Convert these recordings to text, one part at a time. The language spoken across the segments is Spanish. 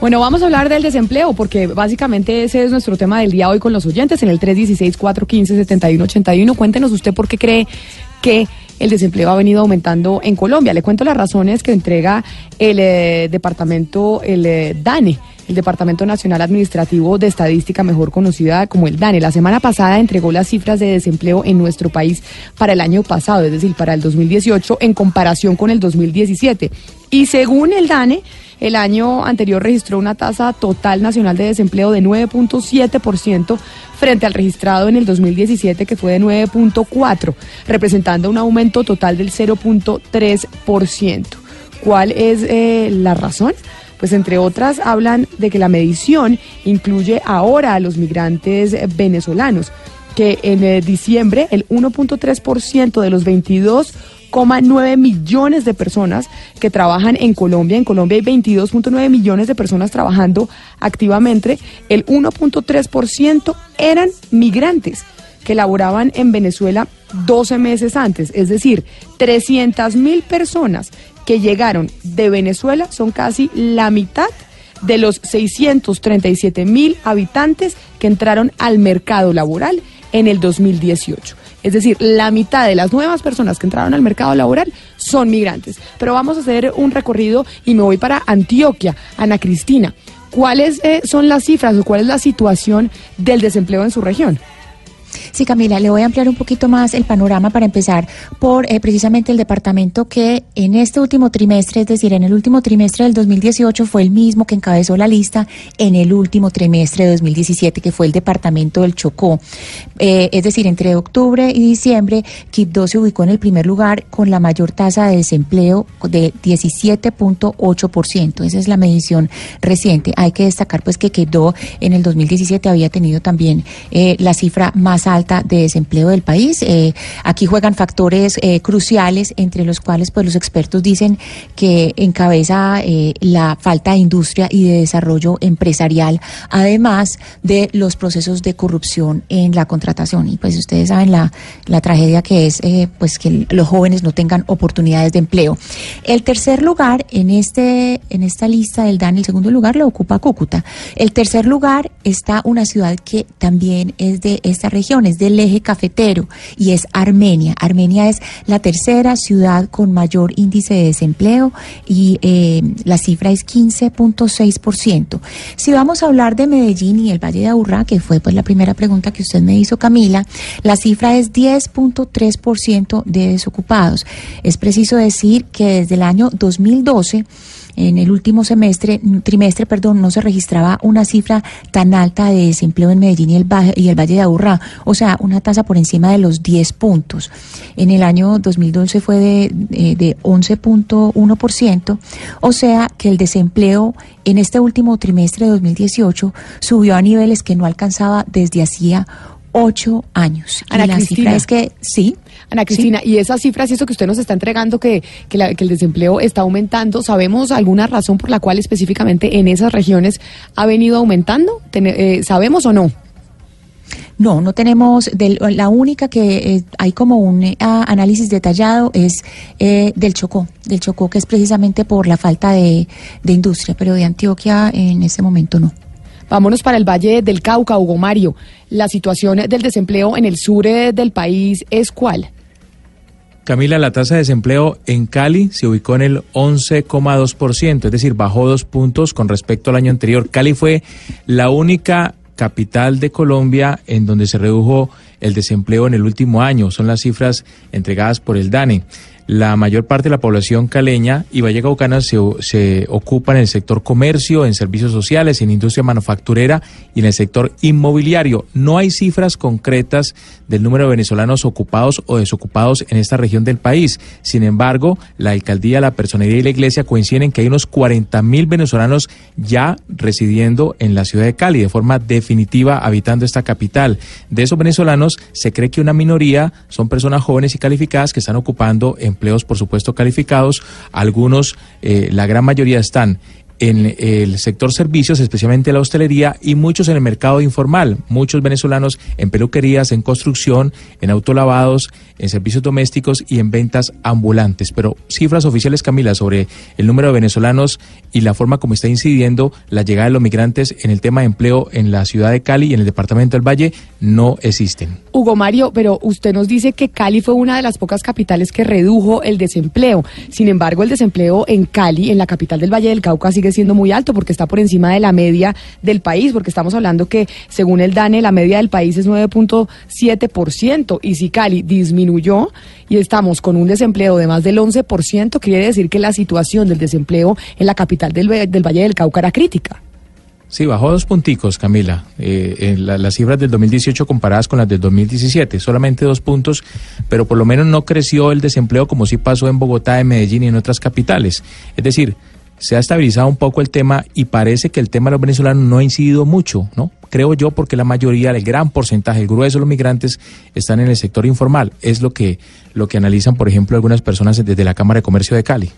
Bueno, vamos a hablar del desempleo porque básicamente ese es nuestro tema del día hoy con los oyentes en el 316-415-7181. Cuéntenos usted por qué cree que el desempleo ha venido aumentando en Colombia. Le cuento las razones que entrega el eh, departamento, el eh, DANE, el Departamento Nacional Administrativo de Estadística, mejor conocida como el DANE. La semana pasada entregó las cifras de desempleo en nuestro país para el año pasado, es decir, para el 2018, en comparación con el 2017. Y según el DANE, el año anterior registró una tasa total nacional de desempleo de 9.7% frente al registrado en el 2017 que fue de 9.4, representando un aumento total del 0.3%. ¿Cuál es eh, la razón? Pues entre otras hablan de que la medición incluye ahora a los migrantes venezolanos, que en eh, diciembre el 1.3% de los 22 nueve millones de personas que trabajan en Colombia. En Colombia hay 22.9 millones de personas trabajando activamente. El 1.3% eran migrantes que laboraban en Venezuela 12 meses antes. Es decir, 300 mil personas que llegaron de Venezuela son casi la mitad de los 637 mil habitantes que entraron al mercado laboral en el 2018. Es decir, la mitad de las nuevas personas que entraron al mercado laboral son migrantes. Pero vamos a hacer un recorrido y me voy para Antioquia, Ana Cristina. ¿Cuáles eh, son las cifras o cuál es la situación del desempleo en su región? Sí, Camila, le voy a ampliar un poquito más el panorama para empezar por eh, precisamente el departamento que en este último trimestre, es decir, en el último trimestre del 2018 fue el mismo que encabezó la lista en el último trimestre de 2017, que fue el departamento del Chocó. Eh, es decir, entre octubre y diciembre, Quibdó se ubicó en el primer lugar con la mayor tasa de desempleo de 17.8%. Esa es la medición reciente. Hay que destacar pues que Quibdó en el 2017 había tenido también eh, la cifra más alta de desempleo del país. Eh, aquí juegan factores eh, cruciales, entre los cuales pues los expertos dicen que encabeza eh, la falta de industria y de desarrollo empresarial, además de los procesos de corrupción en la contratación. Y pues ustedes saben la, la tragedia que es pues que los jóvenes no tengan oportunidades de empleo. El tercer lugar en este en esta lista del DAN, el segundo lugar lo ocupa Cúcuta. El tercer lugar está una ciudad que también es de esta región es del eje cafetero y es Armenia. Armenia es la tercera ciudad con mayor índice de desempleo y eh, la cifra es 15.6%. Si vamos a hablar de Medellín y el Valle de Aburrá, que fue pues la primera pregunta que usted me hizo, Camila, la cifra es 10.3% de desocupados. Es preciso decir que desde el año 2012 en el último semestre, trimestre, perdón, no se registraba una cifra tan alta de desempleo en Medellín y el, y el Valle de Aburrá, o sea, una tasa por encima de los 10 puntos. En el año 2012 fue de, de, de 11.1%, o sea que el desempleo en este último trimestre de 2018 subió a niveles que no alcanzaba desde hacía ocho años. Ana la Cristina, es que sí. Ana Cristina, y esas cifras y eso que usted nos está entregando, que, que, el desempleo está aumentando, ¿sabemos alguna razón por la cual específicamente en esas regiones ha venido aumentando? Eh, ¿Sabemos o no? No, no tenemos, la única que eh, hay como un eh, análisis detallado es del Chocó, del Chocó que es precisamente por la falta de, de industria, pero de Antioquia en ese momento no. Vámonos para el Valle del Cauca, Hugo Mario. ¿La situación del desempleo en el sur eh, del país es cuál? Camila, la tasa de desempleo en Cali se ubicó en el 11,2%, es decir, bajó dos puntos con respecto al año anterior. Cali fue la única capital de Colombia en donde se redujo el desempleo en el último año. Son las cifras entregadas por el DANE. La mayor parte de la población caleña y vallecaucana se, se ocupa en el sector comercio, en servicios sociales, en industria manufacturera y en el sector inmobiliario. No hay cifras concretas del número de venezolanos ocupados o desocupados en esta región del país. Sin embargo, la alcaldía, la personería y la iglesia coinciden en que hay unos 40 mil venezolanos ya residiendo en la ciudad de Cali de forma definitiva habitando esta capital. De esos venezolanos se cree que una minoría son personas jóvenes y calificadas que están ocupando empleos, por supuesto, calificados. Algunos, eh, la gran mayoría están en el sector servicios, especialmente la hostelería, y muchos en el mercado informal, muchos venezolanos en peluquerías, en construcción, en autolavados, en servicios domésticos y en ventas ambulantes. Pero cifras oficiales, Camila, sobre el número de venezolanos y la forma como está incidiendo la llegada de los migrantes en el tema de empleo en la ciudad de Cali y en el departamento del Valle no existen. Hugo Mario, pero usted nos dice que Cali fue una de las pocas capitales que redujo el desempleo. Sin embargo, el desempleo en Cali, en la capital del Valle del Cauca, sigue siendo muy alto porque está por encima de la media del país, porque estamos hablando que según el DANE la media del país es 9.7% y si Cali disminuyó y estamos con un desempleo de más del 11%, quiere decir que la situación del desempleo en la capital del, Valle del Cauca era crítica. Sí, bajó dos punticos, Camila, eh, en las cifras del 2018 comparadas con las del 2017, solamente dos puntos, pero por lo menos no creció el desempleo como sí pasó en Bogotá, en Medellín y en otras capitales. Es decir, se ha estabilizado un poco el tema y parece que el tema de los venezolanos no ha incidido mucho, ¿no? Creo yo porque la mayoría, el gran porcentaje, el grueso de los migrantes están en el sector informal. Es lo que, lo que analizan, por ejemplo, algunas personas desde la Cámara de Comercio de Cali.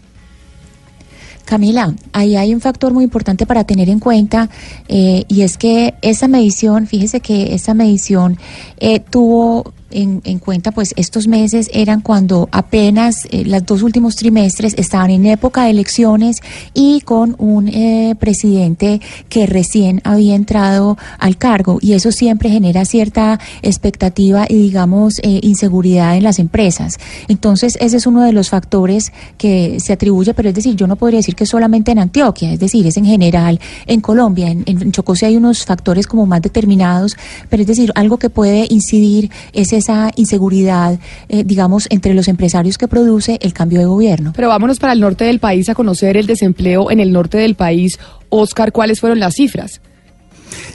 Camila, ahí hay un factor muy importante para tener en cuenta eh, y es que esa medición, fíjese que esa medición eh, tuvo en, cuenta, pues estos meses eran cuando apenas eh, los dos últimos trimestres estaban en época de elecciones y con un eh, presidente que recién había entrado al cargo y eso siempre genera cierta expectativa y digamos eh, inseguridad en las empresas. Entonces ese es uno de los factores que se atribuye, pero es decir, yo no podría decir que solamente en Antioquia, es decir, es en general en Colombia, en, en Chocó sí hay unos factores como más determinados, pero es decir, algo que puede incidir es esa inseguridad, eh, digamos, entre los empresarios que produce el cambio de gobierno. Pero vámonos para el norte del país a conocer el desempleo en el norte del país. Oscar, ¿cuáles fueron las cifras?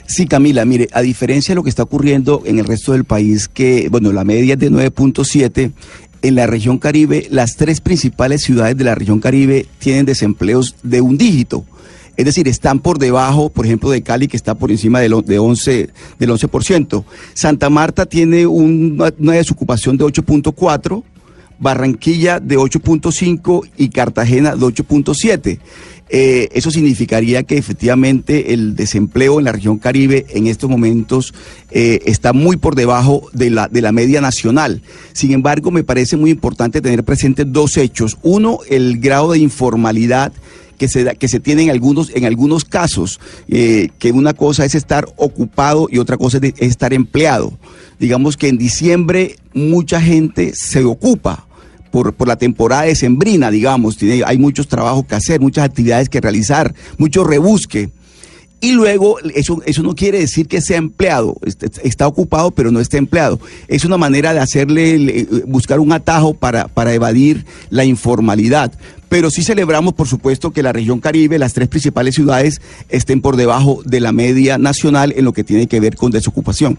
Sí, Camila, mire, a diferencia de lo que está ocurriendo en el resto del país, que, bueno, la media es de 9.7, en la región Caribe, las tres principales ciudades de la región Caribe tienen desempleos de un dígito. Es decir, están por debajo, por ejemplo, de Cali, que está por encima del, de 11, del 11%. Santa Marta tiene una, desocupación de 8.4%, Barranquilla de 8.5% y Cartagena de 8.7%. Eh, eso significaría que efectivamente el desempleo en la región Caribe en estos momentos eh, está muy por debajo de la, de la media nacional. Sin embargo, me parece muy importante tener presentes dos hechos. Uno, el grado de informalidad que se, que se tiene en algunos, en algunos casos, eh, que una cosa es estar ocupado y otra cosa es, estar empleado. Digamos que en diciembre mucha gente se ocupa, por, por, la temporada de sembrina, digamos. Tiene, hay muchos trabajos que hacer, muchas actividades que realizar, mucho rebusque. Y luego, eso, eso no quiere decir que sea empleado, está ocupado pero no está empleado. Es una manera de hacerle, buscar un atajo para, para evadir la informalidad. Pero sí celebramos, por supuesto, que la región Caribe, las tres principales ciudades, estén por debajo de la media nacional en lo que tiene que ver con desocupación.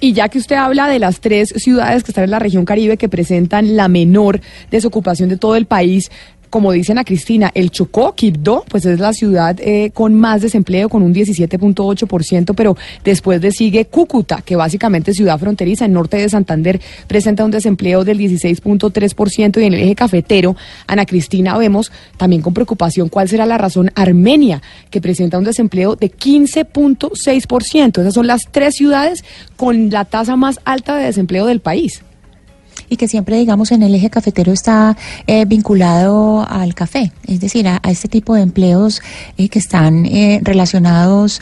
Y ya que usted habla de las tres ciudades que están en la región Caribe que presentan la menor desocupación de todo el país, como dicen a Cristina, el Chocó, Quibdó, pues es la ciudad eh, con más desempleo, con un 17.8%, pero después de sigue Cúcuta, que básicamente es ciudad fronteriza, en norte de Santander, presenta un desempleo del 16.3% y en el eje cafetero, Ana Cristina, vemos también con preocupación cuál será la razón Armenia, que presenta un desempleo de 15.6%. Esas son las tres ciudades con la tasa más alta de desempleo del país y que siempre, digamos, en el eje cafetero está eh, vinculado al café, es decir, a, este tipo de empleos eh, que están eh, relacionados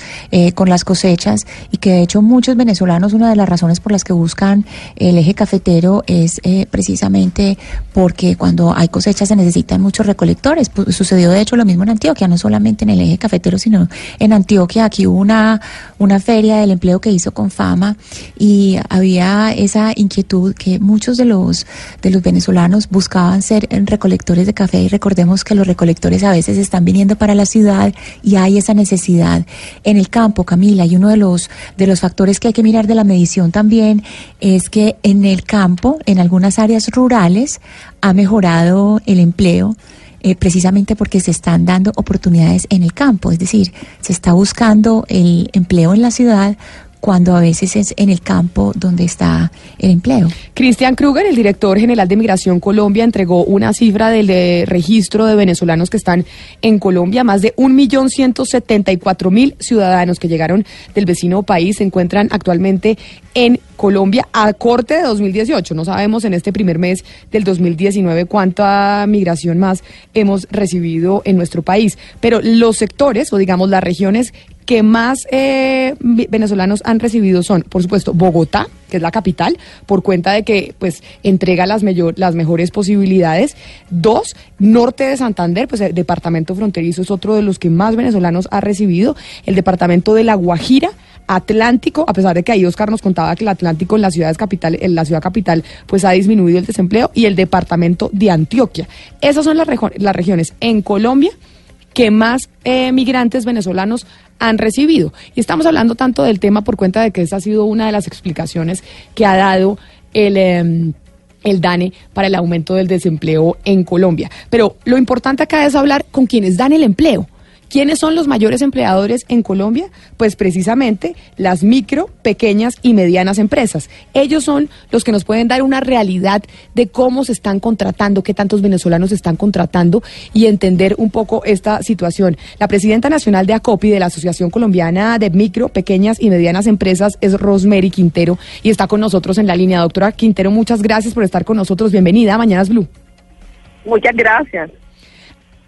con las cosechas y que de hecho muchos venezolanos, una de las razones por las que buscan el eje cafetero es precisamente porque cuando hay cosechas se necesitan muchos recolectores. sucedió de hecho lo mismo en Antioquia, no solamente en el eje cafetero, sino en Antioquia. Aquí hubo una, una feria del empleo que hizo con fama y había esa inquietud que muchos de los de los venezolanos buscaban ser recolectores de café y recordemos que los recolectores a veces están viniendo para la ciudad y hay esa necesidad en el campo, Camila, y uno de los, de los factores que hay que mirar de la medición también es que en el campo, en algunas áreas rurales, ha mejorado el empleo eh, precisamente porque se están dando oportunidades en el campo, es decir, se está buscando el empleo en la ciudad cuando a veces es en el campo donde está el empleo. Cristian Kruger, el director general de Migración Colombia, entregó una cifra del registro de venezolanos que están en Colombia. Más de 1.174.000 ciudadanos que llegaron del vecino país se encuentran actualmente en Colombia a corte de 2018. No sabemos en este primer mes del 2019 cuánta migración más hemos recibido en nuestro país, pero los sectores o digamos las regiones que más eh, venezolanos han recibido son, por supuesto, Bogotá, que es la capital, por cuenta de que pues entrega las, las mejores posibilidades. Dos, norte de Santander, pues el departamento fronterizo es otro de los que más venezolanos ha recibido. El departamento de La Guajira, Atlántico, a pesar de que ahí Oscar nos contaba que el Atlántico en la ciudad capital, en la ciudad capital, pues ha disminuido el desempleo, y el departamento de Antioquia. Esas son las, las regiones en Colombia que más eh, migrantes venezolanos han recibido. Y estamos hablando tanto del tema por cuenta de que esa ha sido una de las explicaciones que ha dado el... Em, el DANE para el aumento del desempleo en Colombia. Pero lo importante acá es hablar con quienes dan el empleo. ¿Quiénes son los mayores empleadores en Colombia? Pues precisamente las micro, pequeñas y medianas empresas. Ellos son los que nos pueden dar una realidad de cómo se están contratando, qué tantos venezolanos están contratando y entender un poco esta situación. La presidenta nacional de ACOPI, de la Asociación Colombiana de Micro, Pequeñas y Medianas Empresas, es Rosemary Quintero y está con nosotros en la línea. Doctora Quintero, muchas gracias por estar con nosotros. Bienvenida a Mañanas Blue. Muchas gracias.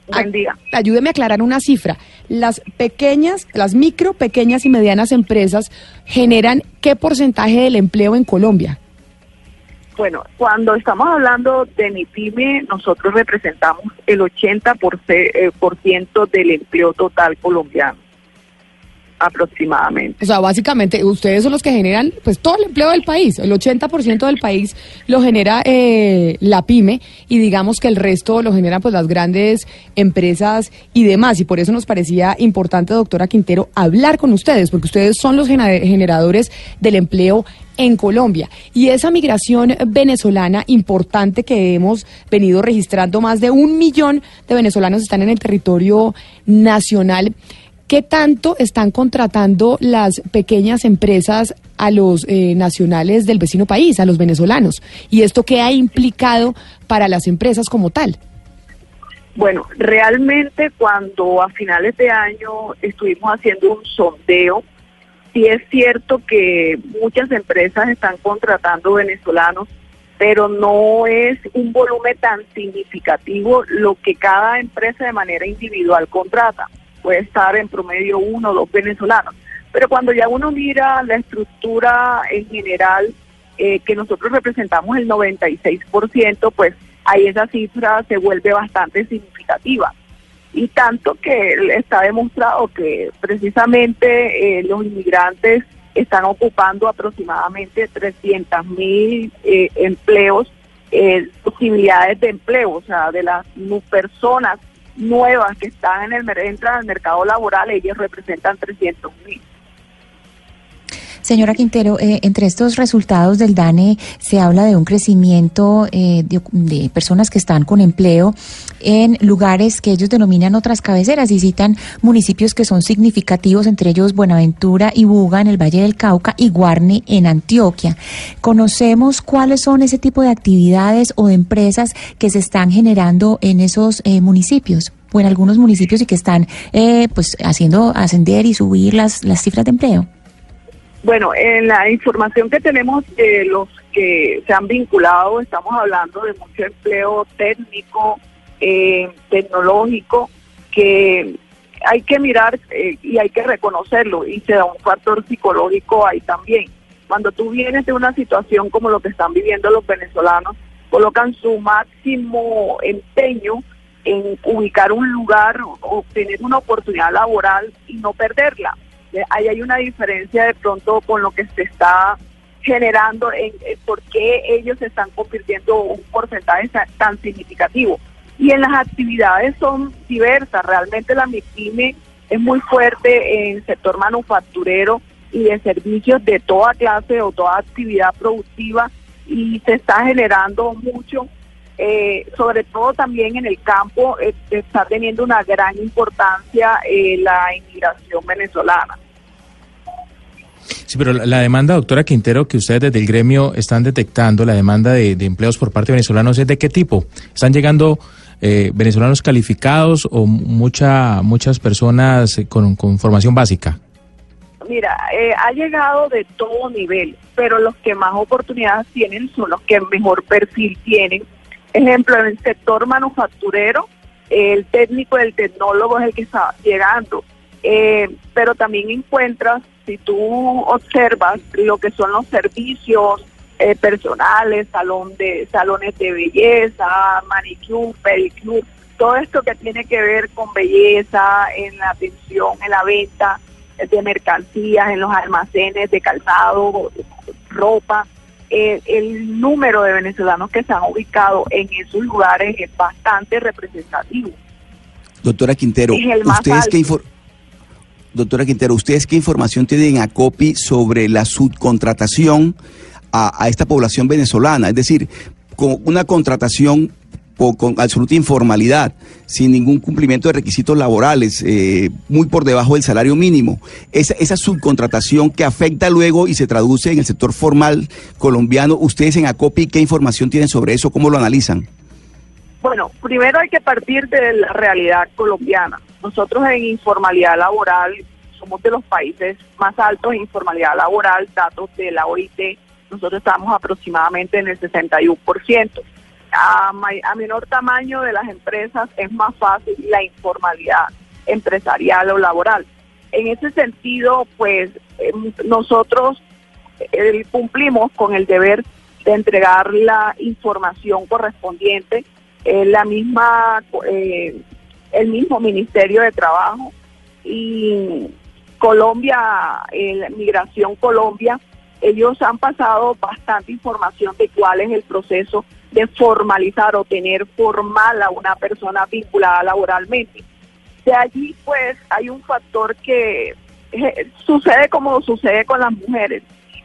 Buen día. Ayúdeme a aclarar una cifra. Las pequeñas, las micro, pequeñas y medianas empresas generan qué porcentaje del empleo en Colombia? Bueno, cuando estamos hablando de MIPYME, nosotros representamos el 80% eh, del empleo total colombiano aproximadamente. O sea, básicamente ustedes son los que generan pues todo el empleo del país, el 80% del país lo genera eh, la pyme y digamos que el resto lo generan pues las grandes empresas y demás y por eso nos parecía importante, doctora Quintero, hablar con ustedes porque ustedes son los generadores del empleo en Colombia. Y esa migración venezolana importante que hemos venido registrando, más de un millón de venezolanos están en el territorio nacional. ¿Qué tanto están contratando las pequeñas empresas a los eh, nacionales del vecino país, a los venezolanos? ¿Y esto qué ha implicado para las empresas como tal? Bueno, realmente cuando a finales de año estuvimos haciendo un sondeo, sí es cierto que muchas empresas están contratando venezolanos, pero no es un volumen tan significativo lo que cada empresa de manera individual contrata puede estar en promedio uno o dos venezolanos. Pero cuando ya uno mira la estructura en general, eh, que nosotros representamos el 96%, pues ahí esa cifra se vuelve bastante significativa. Y tanto que está demostrado que precisamente eh, los inmigrantes están ocupando aproximadamente 300 mil eh, empleos, posibilidades de empleo, o sea, de las personas nuevas que están en el entran al mercado laboral, ellos representan 300 mil. Señora Quintero, eh, entre estos resultados del DANE se habla de un crecimiento eh, de, personas que están con empleo en lugares que ellos denominan otras cabeceras y citan municipios que son significativos, entre ellos Buenaventura y Buga en el Valle del Cauca y Guarne en Antioquia. ¿Conocemos cuáles son ese tipo de actividades o de empresas que se están generando en esos eh, municipios? o en algunos municipios y que están pues haciendo ascender y subir las, las cifras de empleo? Bueno, en la información que tenemos de los que se han vinculado, estamos hablando de mucho empleo técnico, eh, tecnológico, que hay que mirar eh, y hay que reconocerlo y se da un factor psicológico ahí también. Cuando tú vienes de una situación como lo que están viviendo los venezolanos, colocan su máximo empeño en ubicar un lugar obtener una oportunidad laboral y no perderla ahí hay una diferencia de pronto con lo que se está generando en, por qué ellos están convirtiendo un porcentaje tan significativo. Y en las actividades son diversas, realmente la MIPYME es muy fuerte en sector manufacturero y de servicios de toda clase o toda actividad productiva y se está generando mucho, eh, sobre todo también en el campo, eh, está teniendo una gran importancia eh, la inmigración venezolana. Sí, pero la, demanda, doctora Quintero, que ustedes desde el gremio están detectando, la demanda de, empleos por parte de venezolanos, ¿es de qué tipo? ¿Están llegando eh, venezolanos calificados o mucha, muchas personas con, formación básica? Mira, eh, ha llegado de todo nivel, pero los que más oportunidades tienen son los que mejor perfil tienen. Ejemplo, en el sector manufacturero, el técnico, el tecnólogo es el que está llegando, eh, pero también encuentras si tú observas lo que son los servicios eh, personales, salón de salones de belleza, manicure, pedicure, todo esto que tiene que ver con belleza en la atención, en la venta de mercancías, en los almacenes de calzado, ropa. Eh, el número de venezolanos que se han ubicado en esos lugares es bastante representativo. Doctora Quintero, ¿ustedes qué? Doctora Quintero, ¿ustedes qué información tienen a COPI sobre la subcontratación a, esta población venezolana? Es decir, con una contratación con absoluta informalidad, sin ningún cumplimiento de requisitos laborales, eh, muy por debajo del salario mínimo. Esa, esa subcontratación que afecta luego y se traduce en el sector formal colombiano, ¿ustedes en ACOPI qué información tienen sobre eso? ¿Cómo lo analizan? Bueno, primero hay que partir de la realidad colombiana. Nosotros en informalidad laboral somos de los países más altos en informalidad laboral, datos de la OIT, nosotros estamos aproximadamente en el 61%. A, a menor tamaño de las empresas es más fácil la informalidad empresarial o laboral. En ese sentido, pues em, nosotros eh, cumplimos con el deber de entregar la información correspondiente, eh, la misma eh, el mismo Ministerio de Trabajo y Colombia, Migración Colombia, ellos han pasado bastante información de cuál es el proceso de formalizar o tener formal a una persona vinculada laboralmente. De allí, pues, hay un factor que eh, sucede como sucede con las mujeres.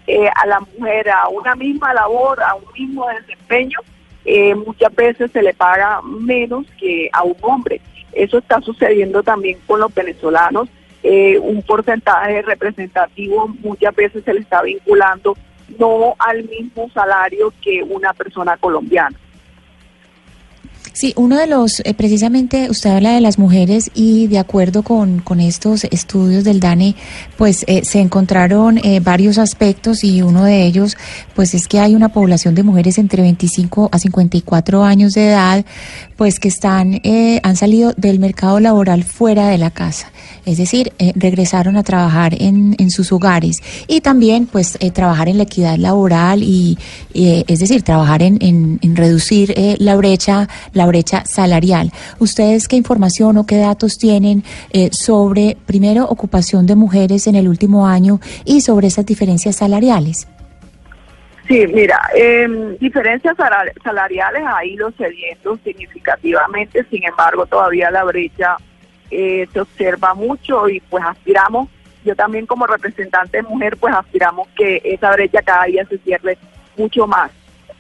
Eh, a la mujer, a una misma labor, a un mismo desempeño, eh, muchas veces se le paga menos que a un hombre. Eso está sucediendo también con los venezolanos. Un porcentaje representativo muchas veces se le está vinculando no al mismo salario que una persona colombiana. Sí, uno de los, eh, precisamente usted habla de las mujeres y de acuerdo con, con estos estudios del DANE, pues eh, se encontraron eh, varios aspectos y uno de ellos, pues es que hay una población de mujeres entre 25 a 54 años de edad, pues que están, han salido del mercado laboral fuera de la casa es decir, eh, regresaron a trabajar en, en, sus hogares y también pues eh, trabajar en la equidad laboral y eh, es decir, trabajar en, en, reducir la brecha, la brecha salarial. ¿Ustedes qué información o qué datos tienen sobre, primero, ocupación de mujeres en el último año y sobre esas diferencias salariales? Sí, mira, eh, diferencias salariales ha ido cediendo significativamente, sin embargo todavía la brecha eh, se observa mucho y pues aspiramos, yo también como representante de mujer, pues aspiramos que esa brecha cada día se cierre mucho más.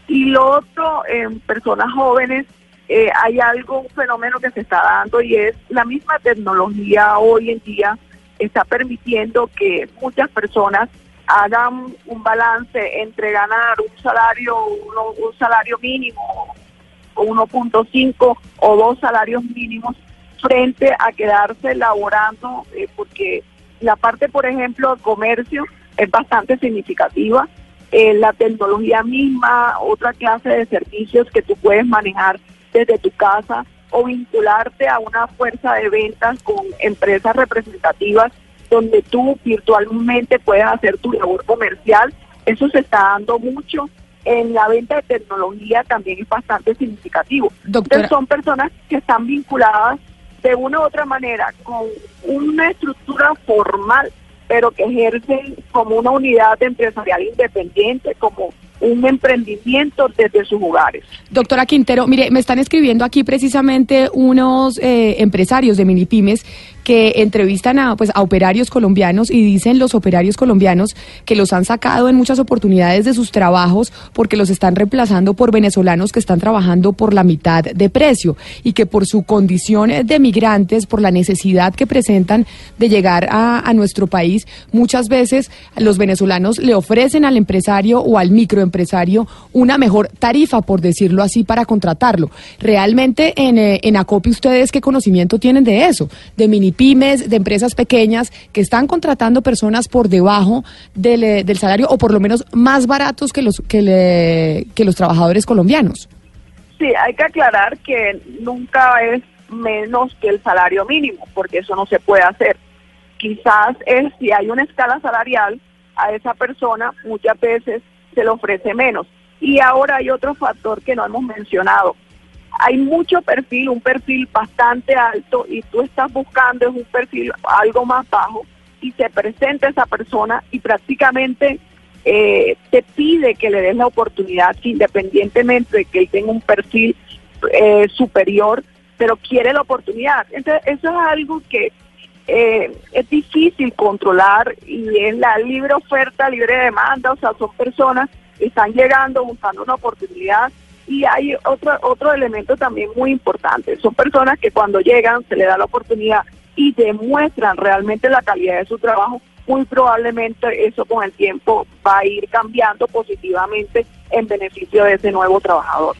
Y lo otro, en personas jóvenes, eh, hay algo, un fenómeno que se está dando y es la misma tecnología hoy en día está permitiendo que muchas personas hagan un balance entre ganar un salario, un salario mínimo, 1.5 o dos salarios mínimos frente a quedarse laborando, eh, porque la parte, por ejemplo, de comercio es bastante significativa. Eh, la tecnología misma, otra clase de servicios que tú puedes manejar desde tu casa o vincularte a una fuerza de ventas con empresas representativas donde tú virtualmente puedes hacer tu labor comercial. Eso se está dando mucho. En la venta de tecnología también es bastante significativo. Entonces son personas que están vinculadas de una u otra manera con una estructura formal pero que ejercen como una unidad empresarial independiente, como un emprendimiento desde sus hogares. Doctora Quintero, mire, me están escribiendo aquí precisamente unos eh, empresarios de mini pymes que entrevistan a, pues, a operarios colombianos y dicen los operarios colombianos que los han sacado en muchas oportunidades de sus trabajos porque los están reemplazando por venezolanos que están trabajando por la mitad de precio y que por su condición de migrantes, por la necesidad que presentan de llegar a, a nuestro país, muchas veces los venezolanos le ofrecen al empresario o al microempresario una mejor tarifa, por decirlo así, para contratarlo. Realmente en, eh, en ACOPI ustedes qué conocimiento tienen de eso, de mini pymes, de empresas pequeñas que están contratando personas por debajo del, eh, del salario o por lo menos más baratos que los, que, le- que los trabajadores colombianos. Sí, hay que aclarar que nunca es menos que el salario mínimo, porque eso no se puede hacer. Quizás es si hay una escala salarial a esa persona, muchas veces se le ofrece menos. Y ahora hay otro factor que no hemos mencionado. Hay mucho perfil, un perfil bastante alto y tú estás buscando es un perfil algo más bajo y se presenta esa persona y prácticamente eh, te pide que le des la oportunidad, independientemente de que él tenga un perfil eh, superior, pero quiere la oportunidad. Entonces, eso es algo que eh, es difícil controlar y es la libre oferta, libre demanda, o sea, son personas que están llegando buscando una oportunidad y hay otro, otro elemento también muy importante, son personas que cuando llegan se le da la oportunidad y demuestran realmente la calidad de su trabajo, muy probablemente eso con el tiempo va a ir cambiando positivamente en beneficio de ese nuevo trabajador.